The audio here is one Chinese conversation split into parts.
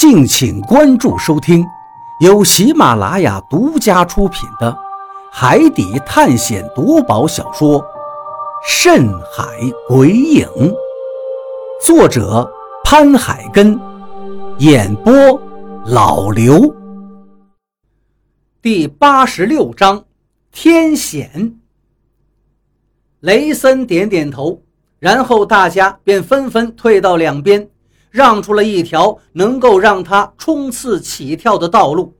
敬请关注收听，由喜马拉雅独家出品的《海底探险夺宝小说》《深海鬼影》，作者潘海根，演播老刘。第八十六章天险。雷森点点头，然后大家便纷纷退到两边。让出了一条能够让他冲刺起跳的道路。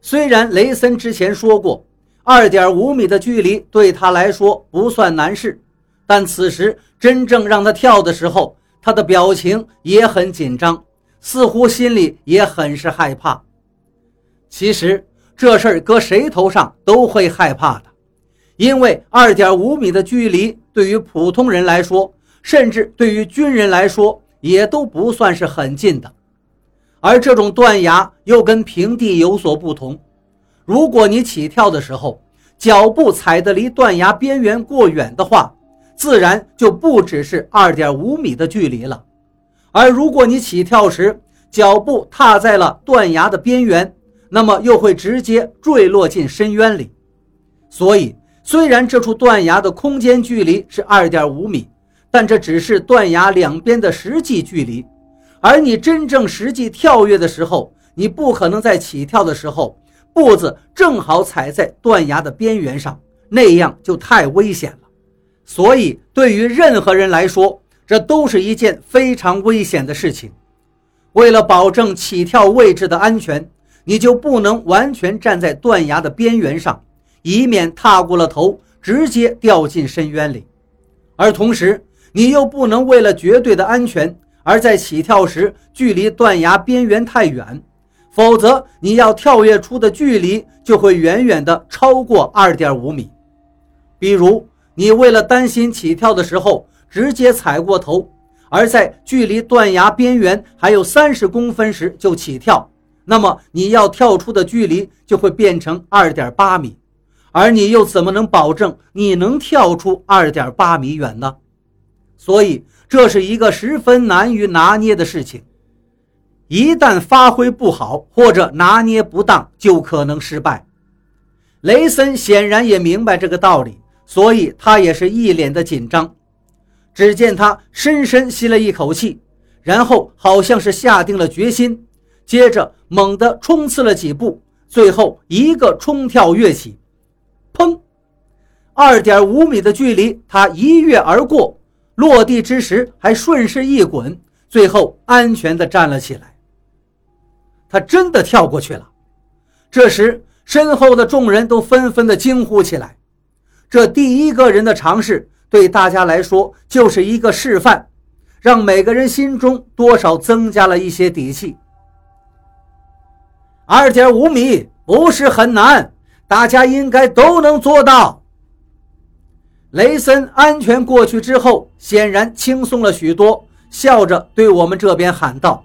虽然雷森之前说过，二点五米的距离对他来说不算难事，但此时真正让他跳的时候，他的表情也很紧张，似乎心里也很是害怕。其实这事儿搁谁头上都会害怕的，因为二点五米的距离对于普通人来说，甚至对于军人来说。也都不算是很近的，而这种断崖又跟平地有所不同。如果你起跳的时候脚步踩得离断崖边缘过远的话，自然就不只是二点五米的距离了。而如果你起跳时脚步踏在了断崖的边缘，那么又会直接坠落进深渊里。所以，虽然这处断崖的空间距离是二点五米。但这只是断崖两边的实际距离，而你真正实际跳跃的时候，你不可能在起跳的时候步子正好踩在断崖的边缘上，那样就太危险了。所以，对于任何人来说，这都是一件非常危险的事情。为了保证起跳位置的安全，你就不能完全站在断崖的边缘上，以免踏过了头，直接掉进深渊里。而同时，你又不能为了绝对的安全而在起跳时距离断崖边缘太远，否则你要跳跃出的距离就会远远的超过二点五米。比如，你为了担心起跳的时候直接踩过头，而在距离断崖边缘还有三十公分时就起跳，那么你要跳出的距离就会变成二点八米，而你又怎么能保证你能跳出二点八米远呢？所以，这是一个十分难于拿捏的事情。一旦发挥不好或者拿捏不当，就可能失败。雷森显然也明白这个道理，所以他也是一脸的紧张。只见他深深吸了一口气，然后好像是下定了决心，接着猛地冲刺了几步，最后一个冲跳跃起，砰！二点五米的距离，他一跃而过。落地之时还顺势一滚，最后安全地站了起来。他真的跳过去了。这时，身后的众人都纷纷地惊呼起来。这第一个人的尝试，对大家来说就是一个示范，让每个人心中多少增加了一些底气。二点五米不是很难，大家应该都能做到。雷森安全过去之后，显然轻松了许多，笑着对我们这边喊道：“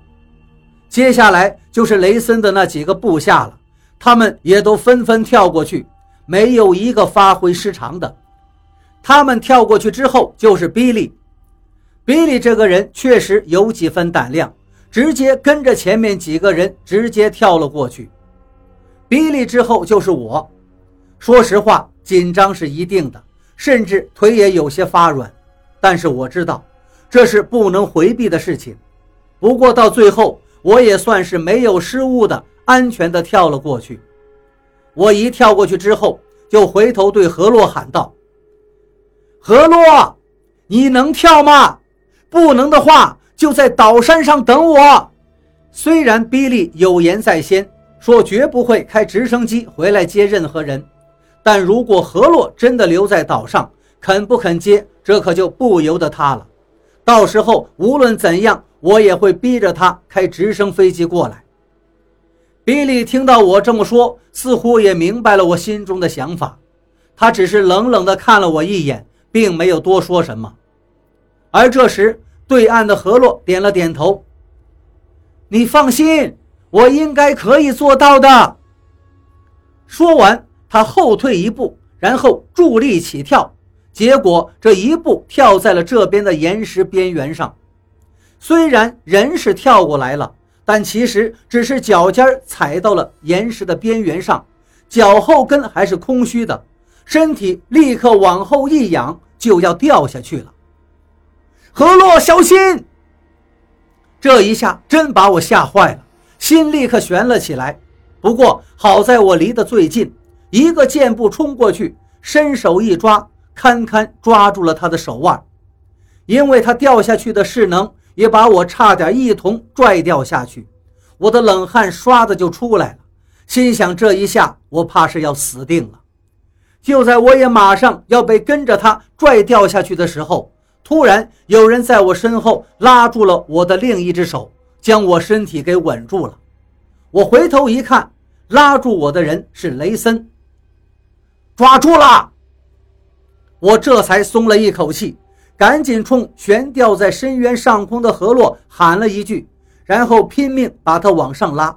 接下来就是雷森的那几个部下了，他们也都纷纷跳过去，没有一个发挥失常的。他们跳过去之后，就是比利。比利这个人确实有几分胆量，直接跟着前面几个人直接跳了过去。比利之后就是我，说实话，紧张是一定的。”甚至腿也有些发软，但是我知道这是不能回避的事情。不过到最后，我也算是没有失误的，安全的跳了过去。我一跳过去之后，就回头对何洛喊道：“何洛，你能跳吗？不能的话，就在岛山上等我。”虽然比利有言在先，说绝不会开直升机回来接任何人。但如果何洛真的留在岛上，肯不肯接，这可就不由得他了。到时候无论怎样，我也会逼着他开直升飞机过来。比利听到我这么说，似乎也明白了我心中的想法，他只是冷冷地看了我一眼，并没有多说什么。而这时，对岸的何洛点了点头：“你放心，我应该可以做到的。”说完。他后退一步，然后助力起跳，结果这一步跳在了这边的岩石边缘上。虽然人是跳过来了，但其实只是脚尖踩到了岩石的边缘上，脚后跟还是空虚的，身体立刻往后一仰，就要掉下去了。何洛，小心！这一下真把我吓坏了，心立刻悬了起来。不过好在我离得最近，一个箭步冲过去，伸手一抓，堪堪抓住了他的手腕。因为他掉下去的势能，也把我差点一同拽掉下去。我的冷汗唰的就出来了，心想这一下我怕是要死定了。就在我也马上要被跟着他拽掉下去的时候，突然有人在我身后拉住了我的另一只手，将我身体给稳住了。我回头一看，拉住我的人是雷森。抓住了！我这才松了一口气，赶紧冲悬吊在深渊上空的河洛喊了一句，然后拼命把他往上拉。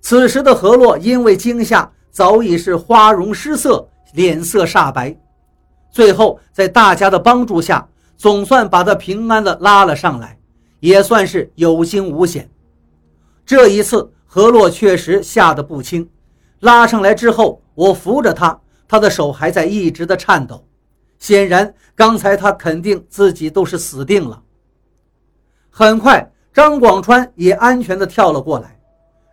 此时的河洛因为惊吓，早已是花容失色，脸色煞白。最后在大家的帮助下，总算把他平安的拉了上来，也算是有惊无险。这一次。何洛确实吓得不轻，拉上来之后，我扶着他，他的手还在一直的颤抖，显然刚才他肯定自己都是死定了。很快，张广川也安全的跳了过来，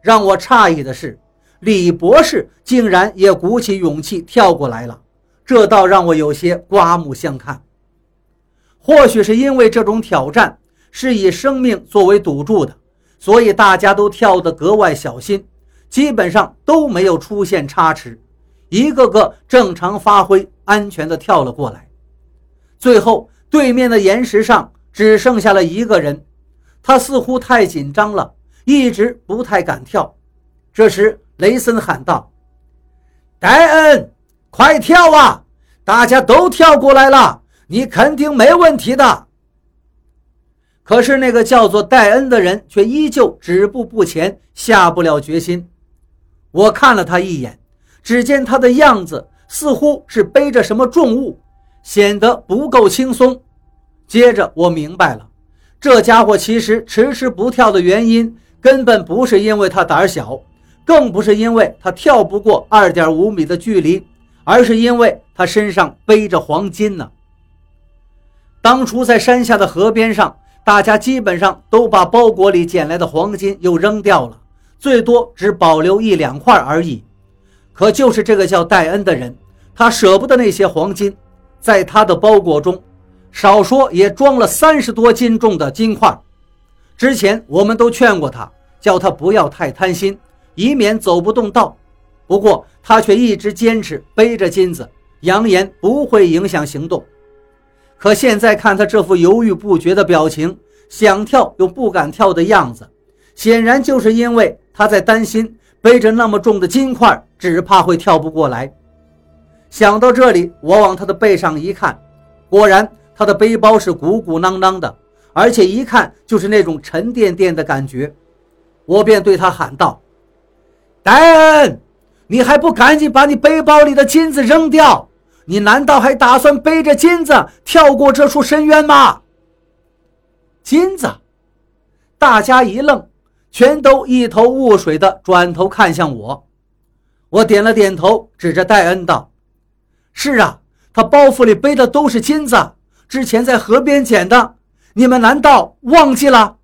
让我诧异的是，李博士竟然也鼓起勇气跳过来了，这倒让我有些刮目相看。或许是因为这种挑战是以生命作为赌注的。所以大家都跳得格外小心，基本上都没有出现差池，一个个正常发挥，安全的跳了过来。最后，对面的岩石上只剩下了一个人，他似乎太紧张了，一直不太敢跳。这时，雷森喊道：“戴恩，快跳啊！大家都跳过来了，你肯定没问题的。”可是那个叫做戴恩的人却依旧止步不前，下不了决心。我看了他一眼，只见他的样子似乎是背着什么重物，显得不够轻松。接着我明白了，这家伙其实迟迟不跳的原因，根本不是因为他胆小，更不是因为他跳不过二点五米的距离，而是因为他身上背着黄金呢。当初在山下的河边上。大家基本上都把包裹里捡来的黄金又扔掉了，最多只保留一两块而已。可就是这个叫戴恩的人，他舍不得那些黄金，在他的包裹中，少说也装了三十多斤重的金块。之前我们都劝过他，叫他不要太贪心，以免走不动道。不过他却一直坚持背着金子，扬言不会影响行动。可现在看他这副犹豫不决的表情，想跳又不敢跳的样子，显然就是因为他在担心背着那么重的金块，只怕会跳不过来。想到这里，我往他的背上一看，果然他的背包是鼓鼓囊囊的，而且一看就是那种沉甸甸的感觉。我便对他喊道：“戴恩，你还不赶紧把你背包里的金子扔掉！”你难道还打算背着金子跳过这处深渊吗？金子，大家一愣，全都一头雾水的转头看向我。我点了点头，指着戴恩道：“是啊，他包袱里背的都是金子，之前在河边捡的。你们难道忘记了？”